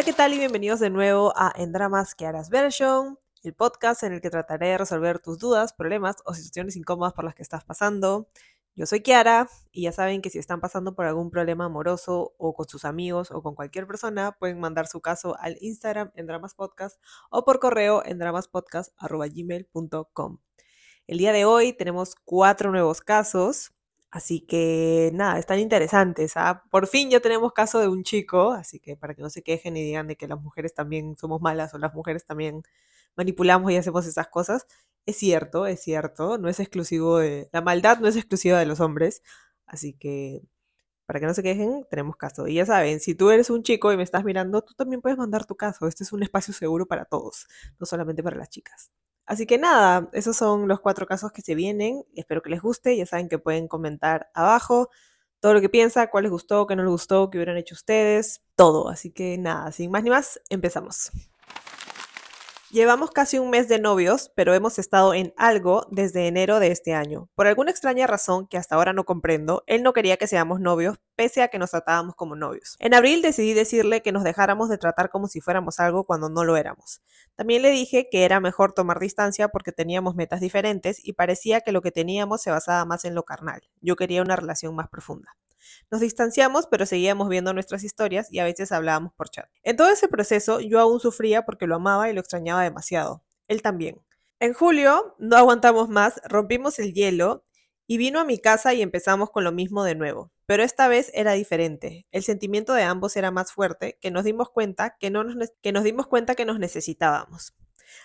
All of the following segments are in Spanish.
Hola, ¿qué tal? Y bienvenidos de nuevo a En Dramas Kiara's Version, el podcast en el que trataré de resolver tus dudas, problemas o situaciones incómodas por las que estás pasando. Yo soy Kiara y ya saben que si están pasando por algún problema amoroso o con sus amigos o con cualquier persona, pueden mandar su caso al Instagram en Dramas Podcast o por correo en dramaspodcast.gmail.com. El día de hoy tenemos cuatro nuevos casos. Así que nada, están interesantes. ¿ah? Por fin ya tenemos caso de un chico, así que para que no se quejen y digan de que las mujeres también somos malas o las mujeres también manipulamos y hacemos esas cosas. Es cierto, es cierto, no es exclusivo de... La maldad no es exclusiva de los hombres, así que para que no se quejen, tenemos caso. Y ya saben, si tú eres un chico y me estás mirando, tú también puedes mandar tu caso. Este es un espacio seguro para todos, no solamente para las chicas. Así que nada, esos son los cuatro casos que se vienen. Espero que les guste. Ya saben que pueden comentar abajo todo lo que piensa, cuál les gustó, qué no les gustó, qué hubieran hecho ustedes, todo. Así que nada, sin más ni más, empezamos. Llevamos casi un mes de novios, pero hemos estado en algo desde enero de este año. Por alguna extraña razón que hasta ahora no comprendo, él no quería que seamos novios, pese a que nos tratábamos como novios. En abril decidí decirle que nos dejáramos de tratar como si fuéramos algo cuando no lo éramos. También le dije que era mejor tomar distancia porque teníamos metas diferentes y parecía que lo que teníamos se basaba más en lo carnal. Yo quería una relación más profunda. Nos distanciamos, pero seguíamos viendo nuestras historias y a veces hablábamos por chat. En todo ese proceso yo aún sufría porque lo amaba y lo extrañaba demasiado. Él también. En julio no aguantamos más, rompimos el hielo y vino a mi casa y empezamos con lo mismo de nuevo. Pero esta vez era diferente. El sentimiento de ambos era más fuerte, que nos dimos cuenta que, no nos, que nos dimos cuenta que nos necesitábamos.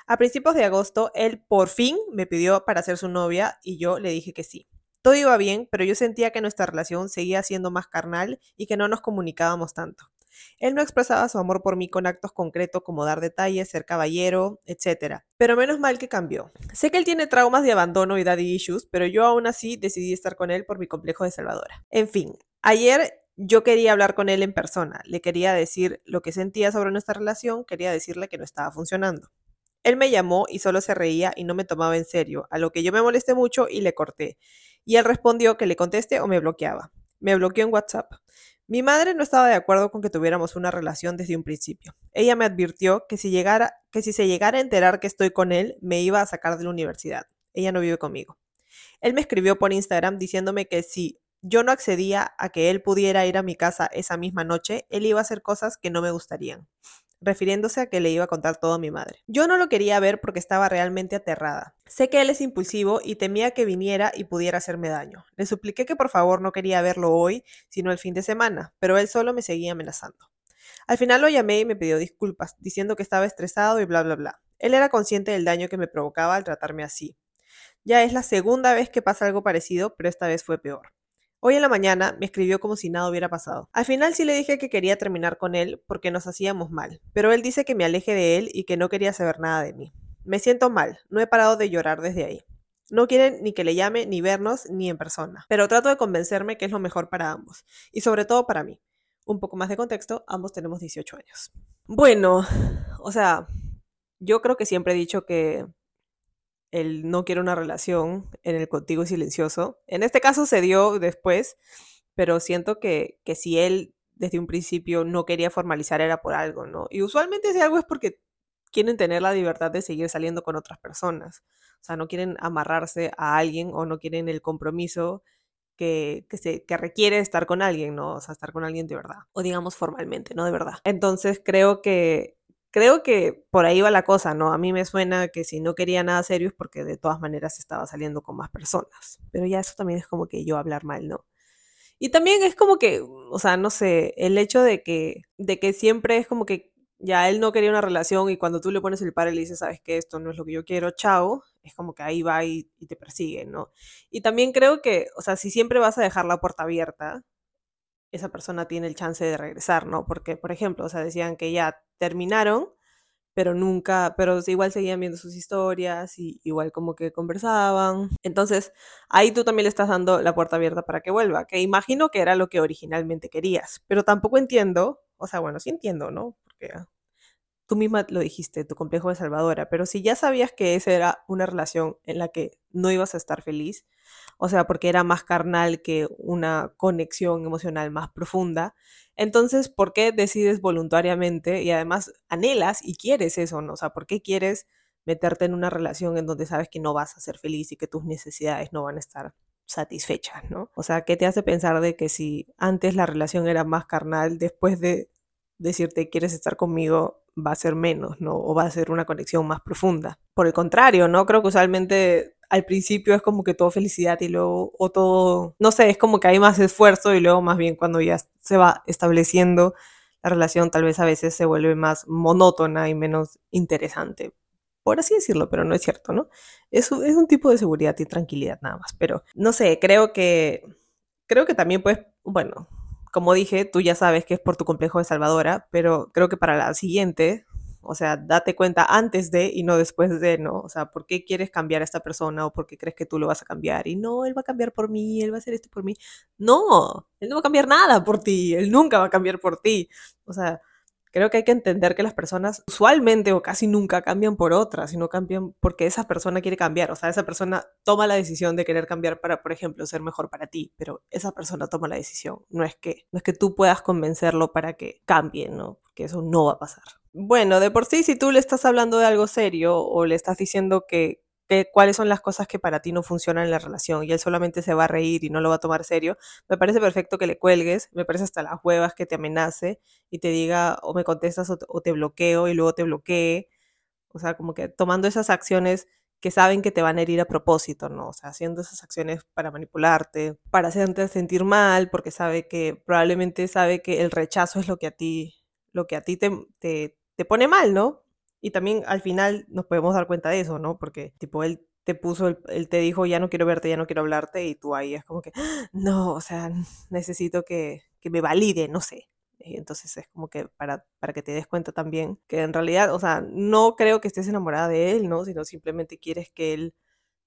A principios de agosto, él por fin me pidió para ser su novia y yo le dije que sí. Todo iba bien, pero yo sentía que nuestra relación seguía siendo más carnal y que no nos comunicábamos tanto. Él no expresaba su amor por mí con actos concretos como dar detalles, ser caballero, etc. Pero menos mal que cambió. Sé que él tiene traumas de abandono y daddy issues, pero yo aún así decidí estar con él por mi complejo de salvadora. En fin, ayer yo quería hablar con él en persona, le quería decir lo que sentía sobre nuestra relación, quería decirle que no estaba funcionando. Él me llamó y solo se reía y no me tomaba en serio, a lo que yo me molesté mucho y le corté y él respondió que le conteste o me bloqueaba. Me bloqueó en WhatsApp. Mi madre no estaba de acuerdo con que tuviéramos una relación desde un principio. Ella me advirtió que si, llegara, que si se llegara a enterar que estoy con él, me iba a sacar de la universidad. Ella no vive conmigo. Él me escribió por Instagram diciéndome que si yo no accedía a que él pudiera ir a mi casa esa misma noche, él iba a hacer cosas que no me gustarían refiriéndose a que le iba a contar todo a mi madre. Yo no lo quería ver porque estaba realmente aterrada. Sé que él es impulsivo y temía que viniera y pudiera hacerme daño. Le supliqué que por favor no quería verlo hoy, sino el fin de semana, pero él solo me seguía amenazando. Al final lo llamé y me pidió disculpas, diciendo que estaba estresado y bla, bla, bla. Él era consciente del daño que me provocaba al tratarme así. Ya es la segunda vez que pasa algo parecido, pero esta vez fue peor. Hoy en la mañana me escribió como si nada hubiera pasado. Al final sí le dije que quería terminar con él porque nos hacíamos mal, pero él dice que me aleje de él y que no quería saber nada de mí. Me siento mal, no he parado de llorar desde ahí. No quieren ni que le llame, ni vernos, ni en persona. Pero trato de convencerme que es lo mejor para ambos. Y sobre todo para mí. Un poco más de contexto, ambos tenemos 18 años. Bueno, o sea, yo creo que siempre he dicho que él no quiere una relación en el contigo silencioso. En este caso se dio después, pero siento que, que si él desde un principio no quería formalizar era por algo, ¿no? Y usualmente ese algo es porque quieren tener la libertad de seguir saliendo con otras personas. O sea, no quieren amarrarse a alguien o no quieren el compromiso que, que, se, que requiere estar con alguien, ¿no? O sea, estar con alguien de verdad. O digamos formalmente, no de verdad. Entonces creo que creo que por ahí va la cosa, ¿no? A mí me suena que si no quería nada serio es porque de todas maneras estaba saliendo con más personas. Pero ya eso también es como que yo hablar mal, ¿no? Y también es como que, o sea, no sé, el hecho de que, de que siempre es como que ya él no quería una relación y cuando tú le pones el par y le dices, sabes que esto no es lo que yo quiero, chao, es como que ahí va y, y te persigue, ¿no? Y también creo que, o sea, si siempre vas a dejar la puerta abierta, esa persona tiene el chance de regresar, ¿no? Porque, por ejemplo, o sea, decían que ya terminaron, pero nunca, pero igual seguían viendo sus historias y igual como que conversaban. Entonces, ahí tú también le estás dando la puerta abierta para que vuelva, que imagino que era lo que originalmente querías, pero tampoco entiendo, o sea, bueno, sí entiendo, ¿no? Porque tú misma lo dijiste, tu complejo de salvadora, pero si ya sabías que esa era una relación en la que no ibas a estar feliz, o sea, porque era más carnal que una conexión emocional más profunda, entonces, ¿por qué decides voluntariamente y además anhelas y quieres eso, ¿no? O sea, ¿por qué quieres meterte en una relación en donde sabes que no vas a ser feliz y que tus necesidades no van a estar satisfechas, ¿no? O sea, ¿qué te hace pensar de que si antes la relación era más carnal, después de decirte quieres estar conmigo, va a ser menos, ¿no? O va a ser una conexión más profunda. Por el contrario, ¿no? Creo que usualmente al principio es como que todo felicidad y luego, o todo, no sé, es como que hay más esfuerzo y luego más bien cuando ya se va estableciendo la relación tal vez a veces se vuelve más monótona y menos interesante. Por así decirlo, pero no es cierto, ¿no? Es, es un tipo de seguridad y tranquilidad nada más. Pero no sé, creo que, creo que también pues, bueno, como dije, tú ya sabes que es por tu complejo de salvadora, pero creo que para la siguiente, o sea, date cuenta antes de y no después de, ¿no? O sea, ¿por qué quieres cambiar a esta persona o por qué crees que tú lo vas a cambiar? Y no, él va a cambiar por mí, él va a hacer esto por mí. No, él no va a cambiar nada por ti, él nunca va a cambiar por ti. O sea, Creo que hay que entender que las personas usualmente o casi nunca cambian por otras, sino cambian porque esa persona quiere cambiar. O sea, esa persona toma la decisión de querer cambiar para, por ejemplo, ser mejor para ti, pero esa persona toma la decisión. No es que, no es que tú puedas convencerlo para que cambie, ¿no? Porque eso no va a pasar. Bueno, de por sí, si tú le estás hablando de algo serio o le estás diciendo que, cuáles son las cosas que para ti no funcionan en la relación y él solamente se va a reír y no lo va a tomar serio, me parece perfecto que le cuelgues, me parece hasta las huevas que te amenace y te diga o me contestas o, te bloqueo y luego te bloquee. O sea, como que tomando esas acciones que saben que te van a herir a propósito, ¿no? O sea, haciendo esas acciones para manipularte, para hacerte sentir mal, porque sabe que probablemente sabe que el rechazo es lo que a ti, lo que a ti te, te pone mal, ¿no? Y también al final nos podemos dar cuenta de eso, ¿no? Porque tipo él te puso, él te dijo, ya no quiero verte, ya no quiero hablarte, y tú ahí es como que, no, o sea, necesito que, que me valide, no sé. Y entonces es como que para, para que te des cuenta también que en realidad, o sea, no creo que estés enamorada de él, ¿no? Sino simplemente quieres que él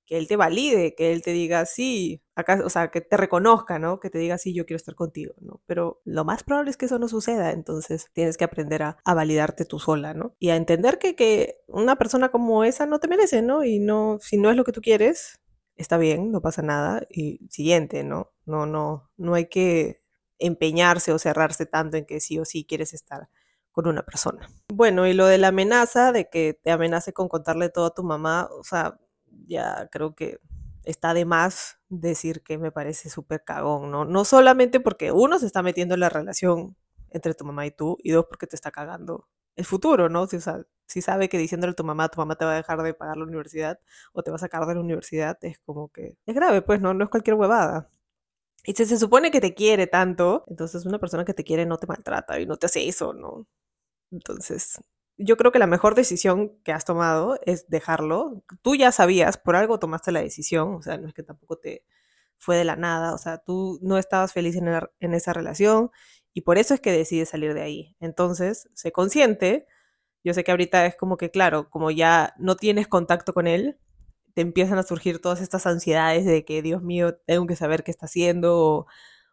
que él te valide, que él te diga sí, acá, o sea, que te reconozca, ¿no? Que te diga sí, yo quiero estar contigo, ¿no? Pero lo más probable es que eso no suceda, entonces tienes que aprender a, validarte tú sola, ¿no? Y a entender que, que una persona como esa no te merece, ¿no? Y no, si no es lo que tú quieres, está bien, no pasa nada. Y siguiente, ¿no? No, no, no hay que empeñarse o cerrarse tanto en que sí o sí quieres estar con una persona. Bueno, y lo de la amenaza, de que te amenace con contarle todo a tu mamá, o sea, ya creo que está de más decir que me parece súper cagón, ¿no? No solamente porque uno se está metiendo en la relación entre tu mamá y tú, y dos, porque te está cagando el futuro, ¿no? Si, o si sabe que diciéndole a tu mamá, tu mamá te va a dejar de pagar la universidad o te va a sacar de la universidad, es como que es grave, pues, ¿no? No es cualquier huevada. Y si se supone que te quiere tanto, entonces una persona que te quiere no te maltrata y no te hace eso, ¿no? Entonces, yo creo que la mejor decisión que has tomado es dejarlo. Tú ya sabías, por algo tomaste la decisión, o sea, no es que tampoco te fue de la nada, o sea, tú no estabas feliz en, esa relación y por eso es que decides salir de ahí. Entonces, sé consciente. Yo sé que ahorita es como que, claro, como ya no tienes contacto con él, te empiezan a surgir todas estas ansiedades de que, Dios mío, tengo que saber qué está haciendo o,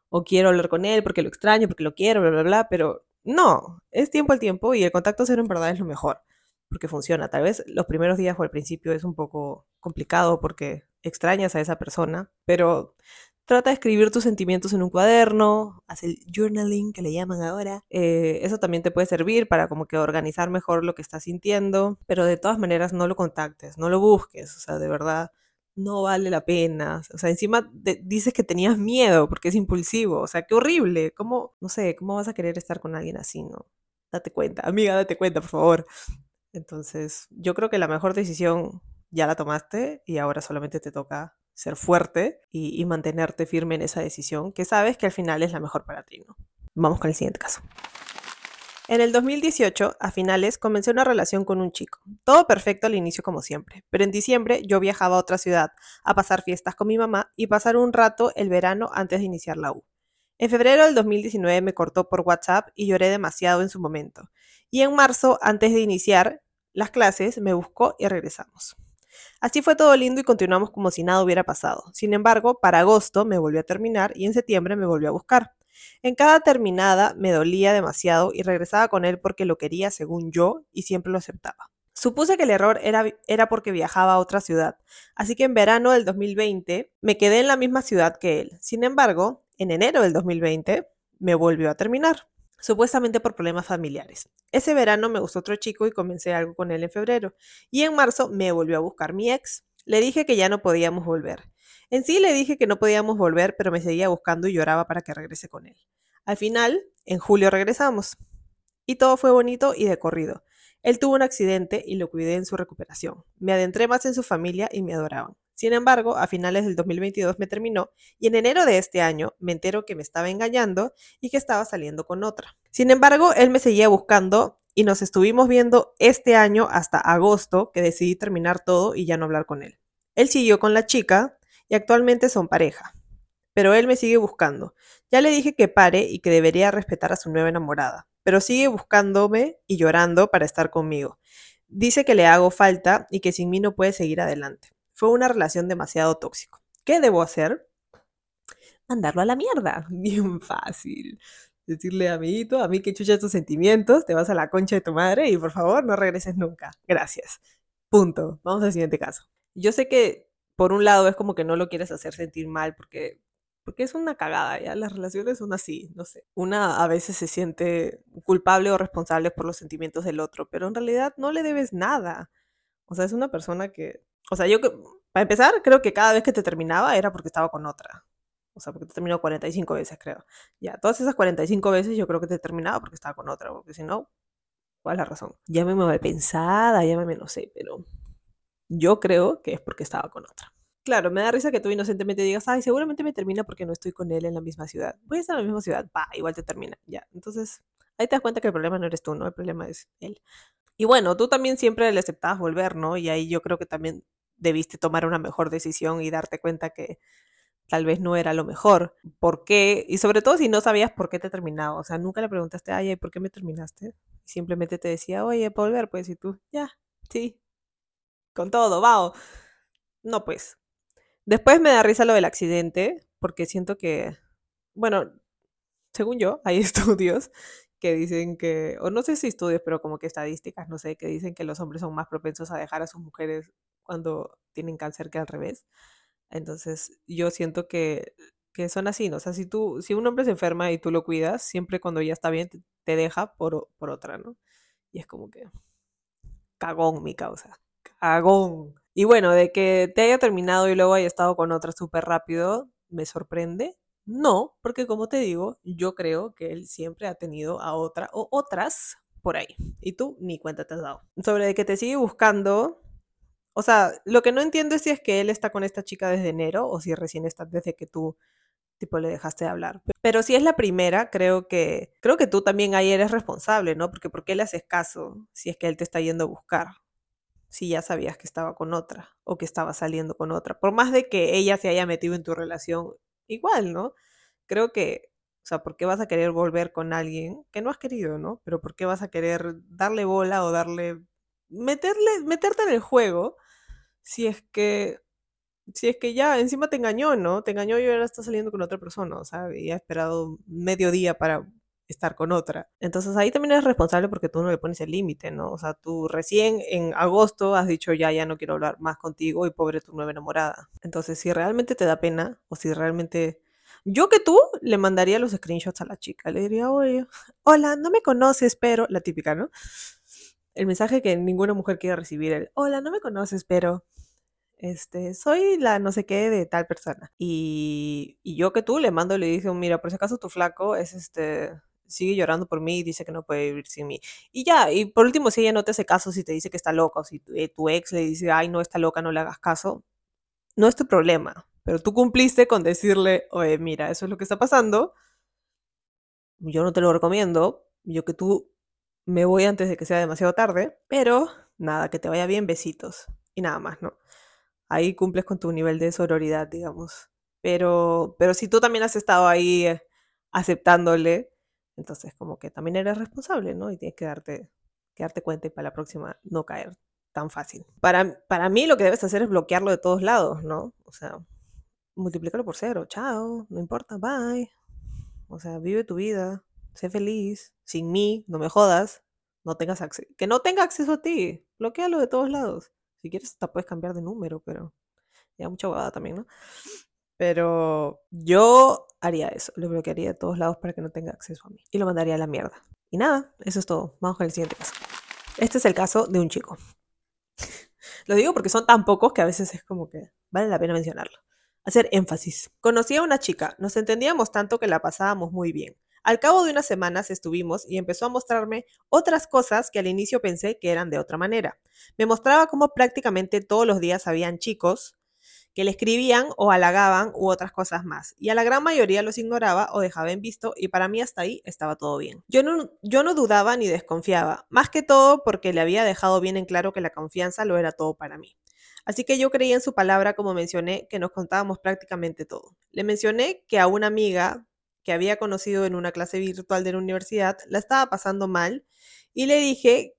o quiero hablar con él porque lo extraño, porque lo quiero, bla, bla, bla, pero no, es tiempo al tiempo y el contacto cero en verdad es lo mejor, porque funciona. Tal vez los primeros días o al principio es un poco complicado porque extrañas a esa persona, pero trata de escribir tus sentimientos en un cuaderno, haz el journaling que le llaman ahora. Eh, eso también te puede servir para como que organizar mejor lo que estás sintiendo, pero de todas maneras no lo contactes, no lo busques, o sea, de verdad no vale la pena. O sea, encima dices que tenías miedo porque es impulsivo. O sea, qué horrible. ¿Cómo, no sé, cómo vas a querer estar con alguien así, no? Date cuenta, amiga, date cuenta, por favor. Entonces, yo creo que la mejor decisión ya la tomaste y ahora solamente te toca ser fuerte y, y mantenerte firme en esa decisión que sabes que al final es la mejor para ti, ¿no? Vamos con el siguiente caso. En el 2018, a finales, comencé una relación con un chico. Todo perfecto al inicio como siempre, pero en diciembre yo viajaba a otra ciudad a pasar fiestas con mi mamá y pasar un rato el verano antes de iniciar la U. En febrero del 2019 me cortó por WhatsApp y lloré demasiado en su momento. Y en marzo, antes de iniciar las clases, me buscó y regresamos. Así fue todo lindo y continuamos como si nada hubiera pasado. Sin embargo, para agosto me volvió a terminar y en septiembre me volvió a buscar. En cada terminada me dolía demasiado y regresaba con él porque lo quería según yo y siempre lo aceptaba. Supuse que el error era, era porque viajaba a otra ciudad, así que en verano del 2020 me quedé en la misma ciudad que él. Sin embargo, en enero del 2020 me volvió a terminar supuestamente por problemas familiares. Ese verano me gustó otro chico y comencé algo con él en febrero. Y en marzo me volvió a buscar mi ex. Le dije que ya no podíamos volver. En sí le dije que no podíamos volver, pero me seguía buscando y lloraba para que regrese con él. Al final, en julio regresamos. Y todo fue bonito y de corrido. Él tuvo un accidente y lo cuidé en su recuperación. Me adentré más en su familia y me adoraban. Sin embargo, a finales del 2022 me terminó y en enero de este año me entero que me estaba engañando y que estaba saliendo con otra. Sin embargo, él me seguía buscando y nos estuvimos viendo este año hasta agosto que decidí terminar todo y ya no hablar con él. Él siguió con la chica y actualmente son pareja, pero él me sigue buscando. Ya le dije que pare y que debería respetar a su nueva enamorada, pero sigue buscándome y llorando para estar conmigo. Dice que le hago falta y que sin mí no puede seguir adelante. Fue una relación demasiado tóxica. ¿Qué debo hacer? Mandarlo a la mierda. Bien fácil. Decirle, amiguito, a mí que chucha tus sentimientos, te vas a la concha de tu madre y por favor no regreses nunca. Gracias. Punto. Vamos al siguiente caso. Yo sé que por un lado es como que no lo quieres hacer sentir mal porque porque es una cagada, ya las relaciones son así, no sé. Una a veces se siente culpable o responsable por los sentimientos del otro, pero en realidad no le debes nada. O sea, es una persona que o sea, yo, para empezar, creo que cada vez que te terminaba era porque estaba con otra. O sea, porque te terminó 45 veces, creo. Ya, todas esas 45 veces yo creo que te terminaba porque estaba con otra, porque si no, ¿cuál es la razón? Llámeme mal pensada, llámeme no sé, pero yo creo que es porque estaba con otra. Claro, me da risa que tú inocentemente digas, ay, seguramente me termina porque no estoy con él en la misma ciudad. Voy a estar en la misma ciudad, pa, igual te termina. Ya, entonces ahí te das cuenta que el problema no eres tú, ¿no? El problema es él. Y bueno, tú también siempre le aceptabas volver, ¿no? Y ahí yo creo que también debiste tomar una mejor decisión y darte cuenta que tal vez no era lo mejor. ¿Por qué? Y sobre todo si no sabías por qué te terminaba. O sea, nunca le preguntaste, ay, ¿por qué me terminaste? Simplemente te decía, oye, ¿puedo volver? Pues, y tú, ya, sí, con todo, vao. No, pues. Después me da risa lo del accidente, porque siento que, bueno, según yo, hay estudios que dicen que, o no sé si estudios, pero como que estadísticas, no sé, que dicen que los hombres son más propensos a dejar a sus mujeres cuando tienen cáncer que al revés. Entonces, yo siento que, que son así, ¿no? O sea, si tú, si un hombre se enferma y tú lo cuidas, siempre cuando ya está bien, te, deja por, por otra, ¿no? Y es como que cagón mi causa. Cagón. Y bueno, de que te haya terminado y luego haya estado con otra súper rápido, me sorprende. No, porque como te digo, yo creo que él siempre ha tenido a otra o otras por ahí. Y tú ni cuenta te has dado. Sobre de que te sigue buscando, o sea, lo que no entiendo es si es que él está con esta chica desde enero o si recién está desde que tú tipo le dejaste de hablar. Pero si es la primera, creo que creo que tú también ahí eres responsable, ¿no? Porque ¿por qué le haces caso si es que él te está yendo a buscar? Si ya sabías que estaba con otra o que estaba saliendo con otra. Por más de que ella se haya metido en tu relación, igual, ¿no? Creo que, o sea, ¿por qué vas a querer volver con alguien que no has querido, ¿no? Pero ¿por qué vas a querer darle bola o darle meterle meterte en el juego si es que si es que ya encima te engañó, ¿no? Te engañó y ahora está saliendo con otra persona, o sea, y ha esperado medio día para estar con otra. Entonces ahí también eres responsable porque tú no le pones el límite, ¿no? O sea, tú recién en agosto has dicho ya, ya no quiero hablar más contigo y pobre tu nueva enamorada. Entonces, si realmente te da pena o si realmente... Yo que tú le mandaría los screenshots a la chica, le diría, oye, hola, no me conoces, pero la típica, ¿no? El mensaje que ninguna mujer quiere recibir, el, hola, no me conoces, pero este, soy la no sé qué de tal persona. Y, y yo que tú le mando, le digo, mira, por si acaso tu flaco es este, sigue llorando por mí y dice que no puede vivir sin mí. Y ya, y por último, si ella no te hace caso, si te dice que está loca, o si tu, eh, tu ex le dice, ay, no está loca, no le hagas caso, no es tu problema. Pero tú cumpliste con decirle, oye, mira, eso es lo que está pasando. Yo no te lo recomiendo. Yo que tú me voy antes de que sea demasiado tarde. Pero nada, que te vaya bien, besitos. Y nada más, ¿no? ahí cumples con tu nivel de sororidad, digamos. Pero, pero si tú también has estado ahí eh, aceptándole, entonces como que también eres responsable, ¿no? Y tienes que darte, que darte cuenta y para la próxima no caer tan fácil. Para, para mí lo que debes hacer es bloquearlo de todos lados, ¿no? O sea, multiplícalo por cero, chao, no importa, bye. O sea, vive tu vida, sé feliz, sin mí, no me jodas, no tengas acceso, que no tenga acceso a ti, bloquealo de todos lados. Si quieres, hasta puedes cambiar de número, pero ya mucha huevada también, ¿no? Pero yo haría eso, lo bloquearía de todos lados para que no tenga acceso a mí y lo mandaría a la mierda. Y nada, eso es todo. Vamos con el siguiente caso. Este es el caso de un chico. Lo digo porque son tan pocos que a veces es como que vale la pena mencionarlo. Hacer énfasis. Conocí a una chica, nos entendíamos tanto que la pasábamos muy bien. Al cabo de unas semanas estuvimos y empezó a mostrarme otras cosas que al inicio pensé que eran de otra manera. Me mostraba cómo prácticamente todos los días habían chicos que le escribían o halagaban u otras cosas más, y a la gran mayoría los ignoraba o dejaba en visto y para mí hasta ahí estaba todo bien. Yo no, yo no dudaba ni desconfiaba, más que todo porque le había dejado bien en claro que la confianza lo era todo para mí. Así que yo creía en su palabra, como mencioné, que nos contábamos prácticamente todo. Le mencioné que a una amiga que había conocido en una clase virtual de la universidad la estaba pasando mal y le dije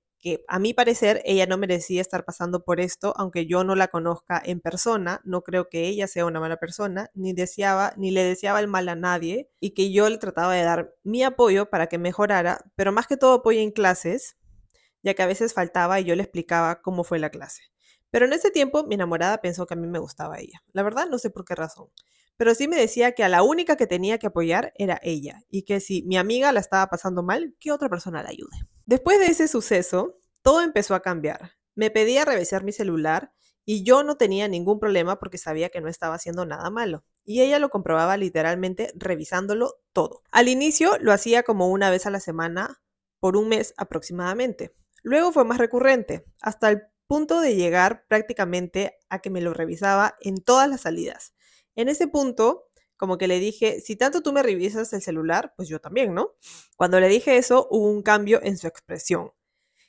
a mi parecer ella no merecía estar pasando por esto, aunque yo no la conozca en persona, no creo que ella sea una mala persona, ni deseaba, ni le deseaba el mal a nadie, y que yo le trataba de dar mi apoyo para que mejorara, pero más que todo apoyo en clases, ya que a veces faltaba y yo le explicaba cómo fue la clase. Pero en ese tiempo mi enamorada pensó que a mí me gustaba ella. La verdad no sé por qué razón. Pero sí me decía que a la única que tenía que apoyar era ella y que si mi amiga la estaba pasando mal, que otra persona la ayude. Después de ese suceso, todo empezó a cambiar. Me pedía revisar mi celular y yo no tenía ningún problema porque sabía que no estaba haciendo nada malo. Y ella lo comprobaba literalmente revisándolo todo. Al inicio lo hacía como una vez a la semana por un mes aproximadamente. Luego fue más recurrente, hasta el punto de llegar prácticamente a que me lo revisaba en todas las salidas. En ese punto, como que le dije, si tanto tú me revisas el celular, pues yo también, ¿no? Cuando le dije eso, hubo un cambio en su expresión.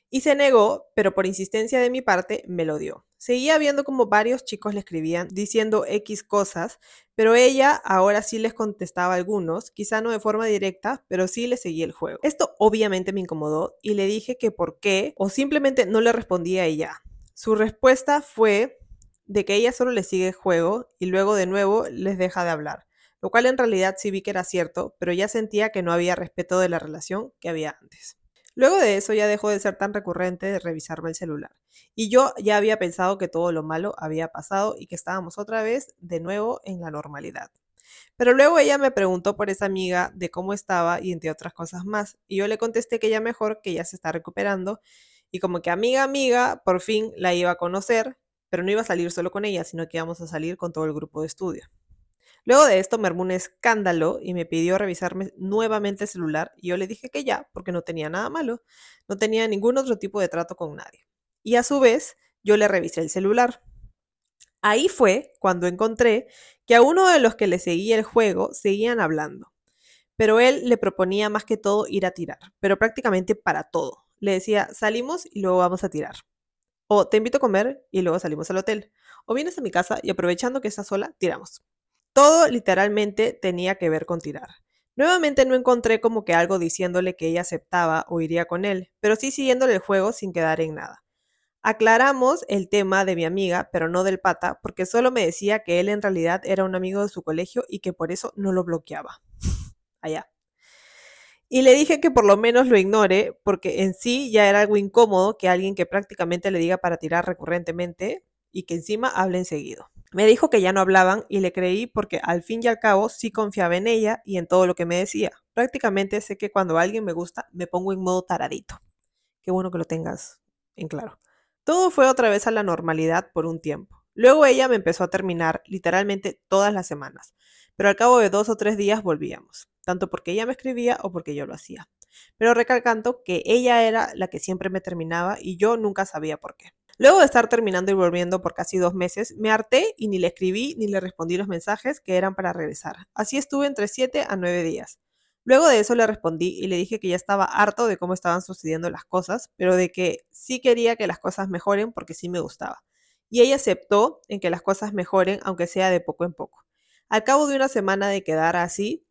Y se negó, pero por insistencia de mi parte me lo dio. Seguía viendo como varios chicos le escribían diciendo X cosas, pero ella ahora sí les contestaba algunos, quizá no de forma directa, pero sí le seguía el juego. Esto obviamente me incomodó y le dije que por qué o simplemente no le respondía a ella. Su respuesta fue de que ella solo le sigue el juego y luego de nuevo les deja de hablar, lo cual en realidad sí vi que era cierto, pero ya sentía que no había respeto de la relación que había antes. Luego de eso ya dejó de ser tan recurrente de revisarme el celular. Y yo ya había pensado que todo lo malo había pasado y que estábamos otra vez de nuevo en la normalidad. Pero luego ella me preguntó por esa amiga de cómo estaba y entre otras cosas más. Y yo le contesté que ella mejor, que ya se está recuperando. Y como que amiga, amiga, por fin la iba a conocer, pero no iba a salir solo con ella, sino que íbamos a salir con todo el grupo de estudio. Luego de esto me armó un escándalo y me pidió revisarme nuevamente el celular y yo le dije que ya, porque no tenía nada malo, no tenía ningún otro tipo de trato con nadie. Y a su vez, yo le revisé el celular. Ahí fue cuando encontré que a uno de los que le seguía el juego seguían hablando, pero él le proponía más que todo ir a tirar, pero prácticamente para todo. Le decía, salimos y luego vamos a tirar. O te invito a comer y luego salimos al hotel. O vienes a mi casa y aprovechando que estás sola, tiramos. Todo literalmente tenía que ver con tirar. Nuevamente no encontré como que algo diciéndole que ella aceptaba o iría con él, pero sí siguiéndole el juego sin quedar en nada. Aclaramos el tema de mi amiga, pero no del pata, porque solo me decía que él en realidad era un amigo de su colegio y que por eso no lo bloqueaba. Allá. Y le dije que por lo menos lo ignore, porque en sí ya era algo incómodo que alguien que prácticamente le diga para tirar recurrentemente y que encima hablen seguido. Me dijo que ya no hablaban y le creí porque al fin y al cabo sí confiaba en ella y en todo lo que me decía. Prácticamente sé que cuando alguien me gusta me pongo en modo taradito. Qué bueno que lo tengas en claro. Todo fue otra vez a la normalidad por un tiempo. Luego ella me empezó a terminar literalmente todas las semanas, pero al cabo de dos o tres días volvíamos, tanto porque ella me escribía o porque yo lo hacía. Pero recalcando que ella era la que siempre me terminaba y yo nunca sabía por qué. Luego de estar terminando y volviendo por casi dos meses, me harté y ni le escribí ni le respondí los mensajes que eran para regresar. Así estuve entre siete a nueve días. Luego de eso le respondí y le dije que ya estaba harto de cómo estaban sucediendo las cosas, pero de que sí quería que las cosas mejoren porque sí me gustaba. Y ella aceptó en que las cosas mejoren, aunque sea de poco en poco. Al cabo de una semana de quedar así,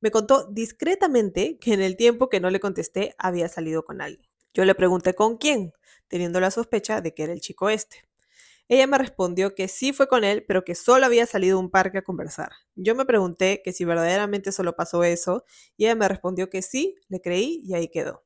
me contó discretamente que en el tiempo que no le contesté había salido con alguien. Yo le pregunté con quién, teniendo la sospecha de que era el chico este. Ella me respondió que sí fue con él, pero que solo había salido a un parque a conversar. Yo me pregunté que si verdaderamente solo pasó eso, y ella me respondió que sí, le creí y ahí quedó.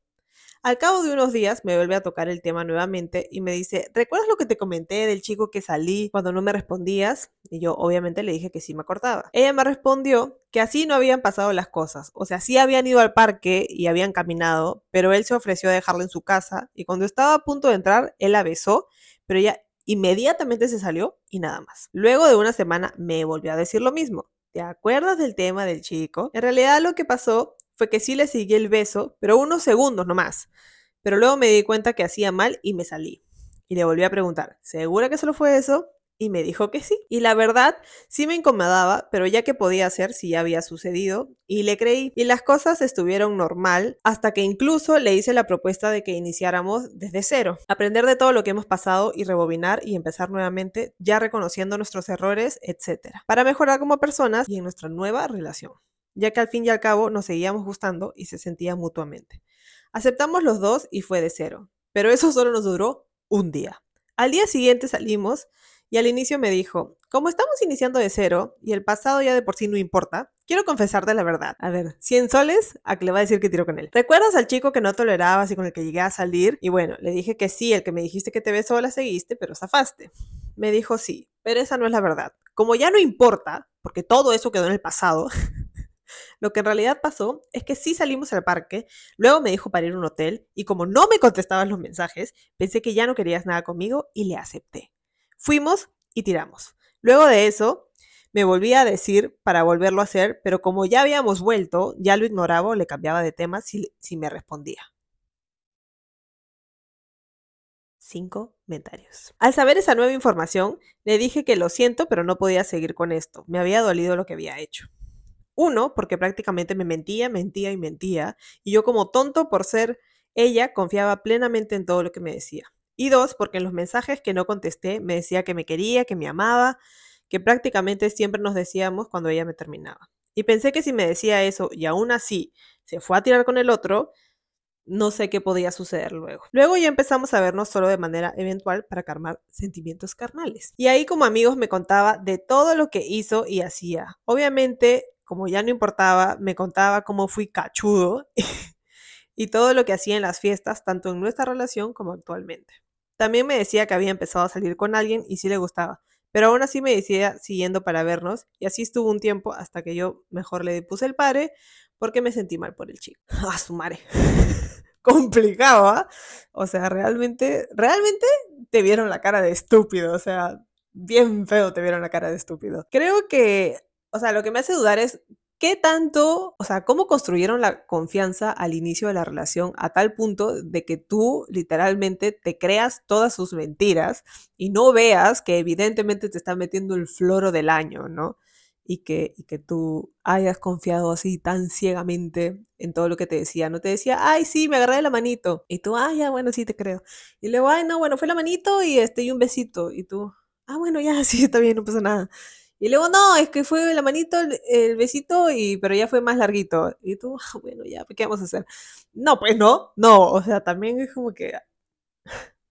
Al cabo de unos días me vuelve a tocar el tema nuevamente y me dice, ¿recuerdas lo que te comenté del chico que salí cuando no me respondías? Y yo obviamente le dije que sí me acordaba. Ella me respondió que así no habían pasado las cosas. O sea, sí habían ido al parque y habían caminado, pero él se ofreció a dejarla en su casa y cuando estaba a punto de entrar, él la besó, pero ella inmediatamente se salió y nada más. Luego de una semana me volvió a decir lo mismo. ¿Te acuerdas del tema del chico? En realidad lo que pasó fue que sí le seguí el beso, pero unos segundos nomás. Pero luego me di cuenta que hacía mal y me salí. Y le volví a preguntar, ¿segura que solo fue eso? Y me dijo que sí. Y la verdad, sí me incomodaba, pero ya que podía hacer si ya había sucedido, y le creí. Y las cosas estuvieron normal, hasta que incluso le hice la propuesta de que iniciáramos desde cero. Aprender de todo lo que hemos pasado y rebobinar y empezar nuevamente, ya reconociendo nuestros errores, etc. Para mejorar como personas y en nuestra nueva relación ya que al fin y al cabo nos seguíamos gustando y se sentía mutuamente. Aceptamos los dos y fue de cero, pero eso solo nos duró un día. Al día siguiente salimos y al inicio me dijo, como estamos iniciando de cero y el pasado ya de por sí no importa, quiero confesarte la verdad. A ver, 100 soles a que le va a decir que tiro con él. ¿Recuerdas al chico que no tolerabas y con el que llegué a salir? Y bueno, le dije que sí, el que me dijiste que te besó la seguiste, pero zafaste. Me dijo sí, pero esa no es la verdad. Como ya no importa, porque todo eso quedó en el pasado, Lo que en realidad pasó es que sí salimos al parque, luego me dijo para ir a un hotel y como no me contestabas los mensajes, pensé que ya no querías nada conmigo y le acepté. Fuimos y tiramos. Luego de eso, me volví a decir para volverlo a hacer, pero como ya habíamos vuelto, ya lo ignoraba o le cambiaba de tema si, si me respondía. Cinco comentarios. Al saber esa nueva información, le dije que lo siento, pero no podía seguir con esto. Me había dolido lo que había hecho. Uno, porque prácticamente me mentía, mentía y mentía, y yo como tonto por ser ella confiaba plenamente en todo lo que me decía. Y dos, porque en los mensajes que no contesté me decía que me quería, que me amaba, que prácticamente siempre nos decíamos cuando ella me terminaba. Y pensé que si me decía eso y aún así se fue a tirar con el otro, no sé qué podía suceder luego. Luego ya empezamos a vernos solo de manera eventual para calmar sentimientos carnales. Y ahí como amigos me contaba de todo lo que hizo y hacía. Obviamente como ya no importaba, me contaba cómo fui cachudo y todo lo que hacía en las fiestas, tanto en nuestra relación como actualmente. También me decía que había empezado a salir con alguien y sí le gustaba, pero aún así me decía siguiendo para vernos y así estuvo un tiempo hasta que yo mejor le puse el padre porque me sentí mal por el chico. A su madre. Complicado. O sea, realmente, realmente te vieron la cara de estúpido, o sea, bien feo te vieron la cara de estúpido. Creo que o sea, lo que me hace dudar es qué tanto, o sea, cómo construyeron la confianza al inicio de la relación a tal punto de que tú literalmente te creas todas sus mentiras y no veas que evidentemente te está metiendo el floro del año, ¿no? Y que, y que tú hayas confiado así tan ciegamente en todo lo que te decía. No te decía, ay, sí, me agarré de la manito. Y tú, ay, ya, bueno, sí te creo. Y luego, ay, no, bueno, fue la manito y este, y un besito. Y tú, ah, bueno, ya, sí, está bien, no pasa nada. Y luego, no, es que fue la manito, el, besito, y, pero ya fue más larguito. Y tú, ah, bueno, ya, ¿qué vamos a hacer? No, pues no, no, o sea, también es como que,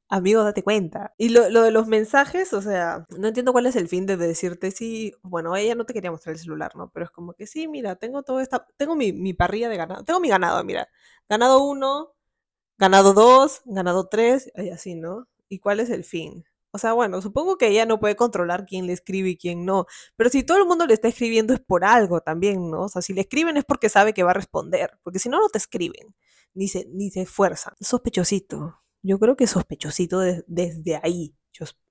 amigo, date cuenta. Y lo, lo, de los mensajes, o sea, no entiendo cuál es el fin de decirte, sí, bueno, ella no te quería mostrar el celular, ¿no? Pero es como que, sí, mira, tengo todo esta, tengo mi, mi parrilla de ganado, tengo mi ganado, mira, ganado uno, ganado dos, ganado tres, y así, ¿no? ¿Y cuál es el fin? O sea, bueno, supongo que ella no puede controlar quién le escribe y quién no, pero si todo el mundo le está escribiendo es por algo también, ¿no? O sea, si le escriben es porque sabe que va a responder, porque si no, no te escriben, ni se, ni se esfuerzan. Sospechosito. Yo creo que sospechosito desde ahí,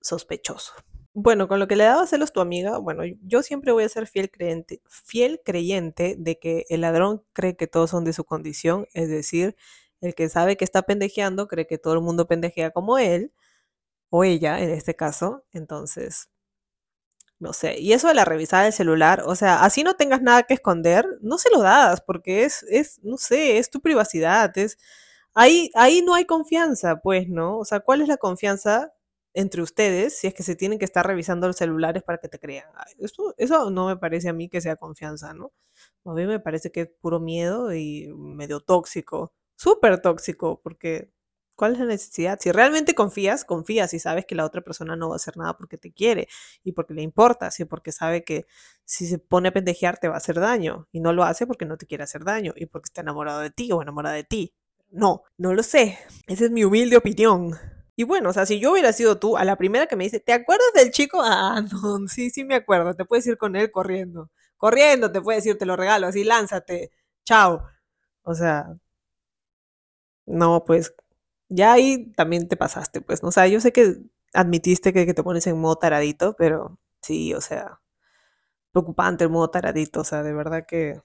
sospechoso. Bueno, con lo que le daba celos tu amiga, bueno, yo siempre voy a ser fiel creyente, fiel creyente de que el ladrón cree que todos son de su condición, es decir, el que sabe que está pendejeando cree que todo el mundo pendejea como él, o ella en este caso, entonces, no sé. Y eso de la revisada del celular, o sea, así no tengas nada que esconder, no se lo das, porque es, es, no sé, es tu privacidad, es, ahí, ahí no hay confianza, pues, ¿no? O sea, ¿cuál es la confianza entre ustedes si es que se tienen que estar revisando los celulares para que te crean? Eso, eso no me parece a mí que sea confianza, ¿no? A mí me parece que es puro miedo y medio tóxico, súper tóxico, porque ¿Cuál es la necesidad? Si realmente confías, confías y sabes que la otra persona no va a hacer nada porque te quiere y porque le importa, y porque sabe que si se pone a pendejear te va a hacer daño y no lo hace porque no te quiere hacer daño y porque está enamorado de ti o enamorada de ti. No, no lo sé. Esa es mi humilde opinión. Y bueno, o sea, si yo hubiera sido tú, a la primera que me dice, ¿te acuerdas del chico? Ah, no, sí, sí me acuerdo. Te puedes ir con él corriendo. Corriendo, te puede decir, te lo regalo, así, lánzate. Chao. O sea, no, pues, ya ahí también te pasaste, pues, ¿no? O sea, yo sé que admitiste que, que te pones en modo taradito, pero sí, o sea, preocupante el modo taradito, o sea, de verdad que,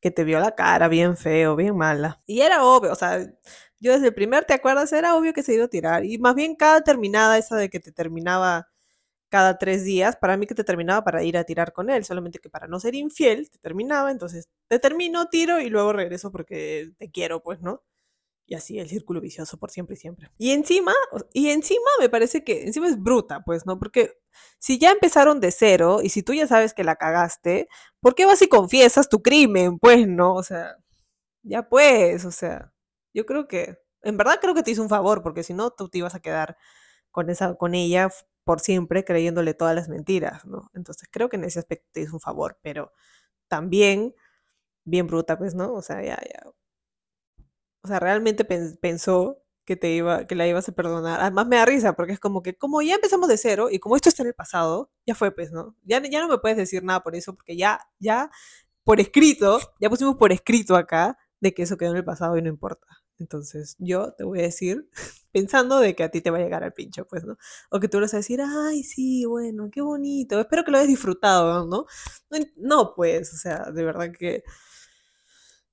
que te vio la cara bien feo, bien mala. Y era obvio, o sea, yo desde el primer, ¿te acuerdas? Era obvio que se iba a tirar. Y más bien cada terminada, esa de que te terminaba cada tres días, para mí que te terminaba para ir a tirar con él, solamente que para no ser infiel, te terminaba, entonces te termino, tiro y luego regreso porque te quiero, pues, ¿no? Y así el círculo vicioso por siempre y siempre. Y encima, y encima me parece que encima es bruta, pues, ¿no? Porque si ya empezaron de cero y si tú ya sabes que la cagaste, ¿por qué vas y confiesas tu crimen? Pues, ¿no? O sea, ya pues, o sea, yo creo que, en verdad creo que te hizo un favor, porque si no, tú te ibas a quedar con, esa, con ella por siempre creyéndole todas las mentiras, ¿no? Entonces creo que en ese aspecto te hizo un favor, pero también bien bruta, pues, ¿no? O sea, ya, ya, o sea, realmente pensó que te iba, que la ibas a perdonar. Además me da risa porque es como que como ya empezamos de cero y como esto está en el pasado, ya fue pues, ¿no? Ya, ya no me puedes decir nada por eso porque ya, ya por escrito, ya pusimos por escrito acá de que eso quedó en el pasado y no importa. Entonces yo te voy a decir, pensando de que a ti te va a llegar al pincho, pues, ¿no? O que tú le vas a decir, ay, sí, bueno, qué bonito, espero que lo hayas disfrutado, ¿no? No, pues, o sea, de verdad que...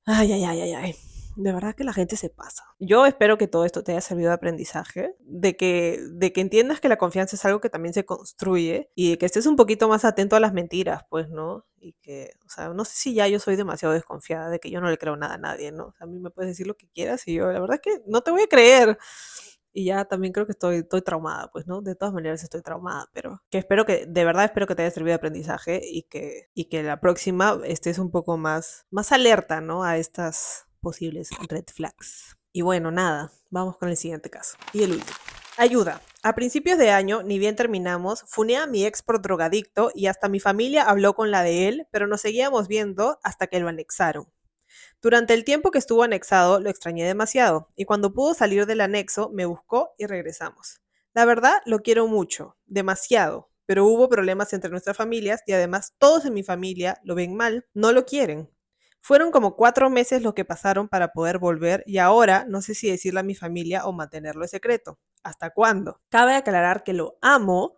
Ay, ay, ay, ay, ay de verdad que la gente se pasa. Yo espero que todo esto te haya servido de aprendizaje, de que, de que entiendas que la confianza es algo que también se construye y de que estés un poquito más atento a las mentiras, pues, ¿no? Y que, o sea, no sé si ya yo soy demasiado desconfiada de que yo no le creo nada a nadie, ¿no? a mí me puedes decir lo que quieras y yo, la verdad es que no te voy a creer y ya también creo que estoy, estoy traumada, pues, ¿no? De todas maneras estoy traumada, pero que espero que, de verdad espero que te haya servido de aprendizaje y que, y que la próxima estés un poco más, más alerta, ¿no? A estas posibles red flags. Y bueno, nada, vamos con el siguiente caso. Y el último. Ayuda. A principios de año, ni bien terminamos, funé a mi ex por drogadicto y hasta mi familia habló con la de él, pero nos seguíamos viendo hasta que lo anexaron. Durante el tiempo que estuvo anexado, lo extrañé demasiado, y cuando pudo salir del anexo, me buscó y regresamos. La verdad, lo quiero mucho, demasiado, pero hubo problemas entre nuestras familias y además todos en mi familia lo ven mal, no lo quieren. Fueron como cuatro meses lo que pasaron para poder volver y ahora no sé si decirle a mi familia o mantenerlo en secreto. ¿Hasta cuándo? Cabe aclarar que lo amo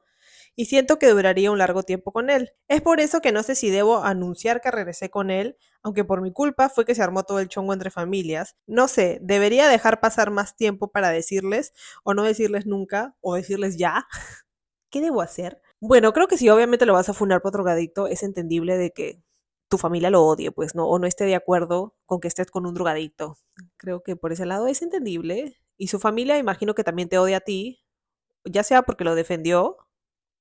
y siento que duraría un largo tiempo con él. Es por eso que no sé si debo anunciar que regresé con él, aunque por mi culpa fue que se armó todo el chongo entre familias. No sé, debería dejar pasar más tiempo para decirles o no decirles nunca o decirles ya. ¿Qué debo hacer? Bueno, creo que si obviamente lo vas a funar por drogadicto, es entendible de que tu familia lo odie, pues, ¿no? O no esté de acuerdo con que estés con un drogadicto. Creo que por ese lado es entendible. Y su familia, imagino que también te odia a ti, ya sea porque lo defendió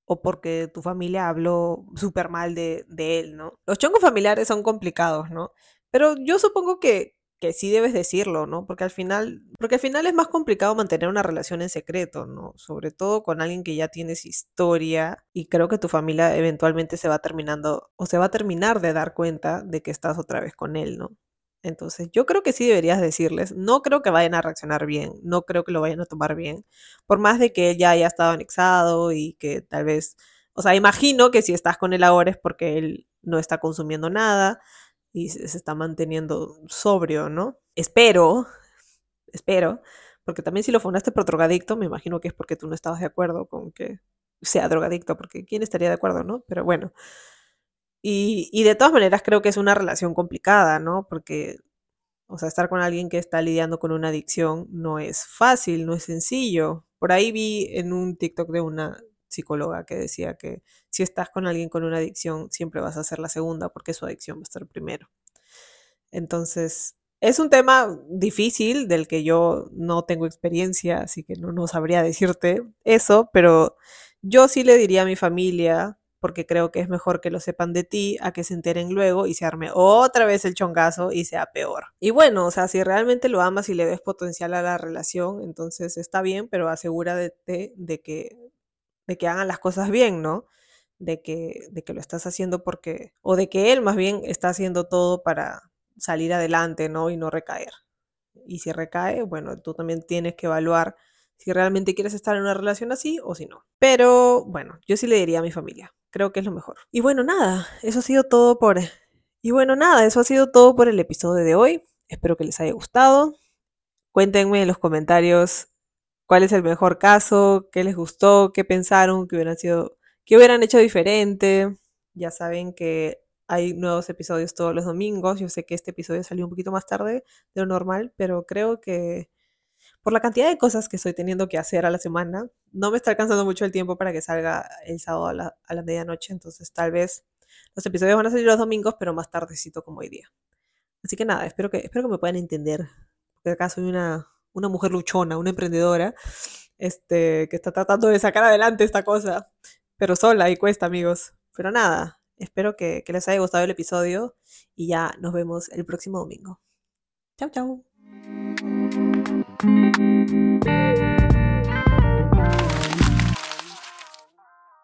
o porque tu familia habló súper mal de, de él, ¿no? Los chongos familiares son complicados, ¿no? Pero yo supongo que, que sí debes decirlo, ¿no? Porque al final, porque al final es más complicado mantener una relación en secreto, ¿no? Sobre todo con alguien que ya tienes historia y creo que tu familia eventualmente se va terminando o se va a terminar de dar cuenta de que estás otra vez con él, ¿no? Entonces, yo creo que sí deberías decirles, no creo que vayan a reaccionar bien, no creo que lo vayan a tomar bien, por más de que él ya haya estado anexado y que tal vez, o sea, imagino que si estás con él ahora es porque él no está consumiendo nada, y se, está manteniendo sobrio, ¿no? Espero, espero, porque también si lo fundaste por drogadicto, me imagino que es porque tú no estabas de acuerdo con que sea drogadicto, porque ¿quién estaría de acuerdo, no? Pero bueno. Y, y de todas maneras creo que es una relación complicada, ¿no? Porque, o sea, estar con alguien que está lidiando con una adicción no es fácil, no es sencillo. Por ahí vi en un TikTok de una psicóloga que decía que si estás con alguien con una adicción, siempre vas a ser la segunda porque su adicción va a estar primero. Entonces, es un tema difícil del que yo no tengo experiencia, así que no, no sabría decirte eso, pero yo sí le diría a mi familia, porque creo que es mejor que lo sepan de ti a que se enteren luego y se arme otra vez el chongazo y sea peor. Y bueno, o sea, si realmente lo amas y le ves potencial a la relación, entonces está bien, pero asegúrate de que, de que hagan las cosas bien, ¿no? De que, de que lo estás haciendo porque, o de que él más bien está haciendo todo para salir adelante, ¿no? Y no recaer. Y si recae, bueno, tú también tienes que evaluar si realmente quieres estar en una relación así o si no. Pero bueno, yo sí le diría a mi familia, creo que es lo mejor. Y bueno, nada, eso ha sido todo por... Y bueno, nada, eso ha sido todo por el episodio de hoy. Espero que les haya gustado. Cuéntenme en los comentarios cuál es el mejor caso, qué les gustó, qué pensaron, qué hubieran sido, qué hubieran hecho diferente. Ya saben que hay nuevos episodios todos los domingos. Yo sé que este episodio salió un poquito más tarde de lo normal, pero creo que por la cantidad de cosas que estoy teniendo que hacer a la semana, no me está alcanzando mucho el tiempo para que salga el sábado a la, medianoche, entonces tal vez los episodios van a salir los domingos, pero más tardecito como hoy día. Así que nada, espero que, espero que me puedan entender, porque acá soy una, una mujer luchona, una emprendedora, este, que está tratando de sacar adelante esta cosa, pero sola y cuesta, amigos. Pero nada, espero que, les haya gustado el episodio y ya nos vemos el próximo domingo. Chao, chao. Thank you.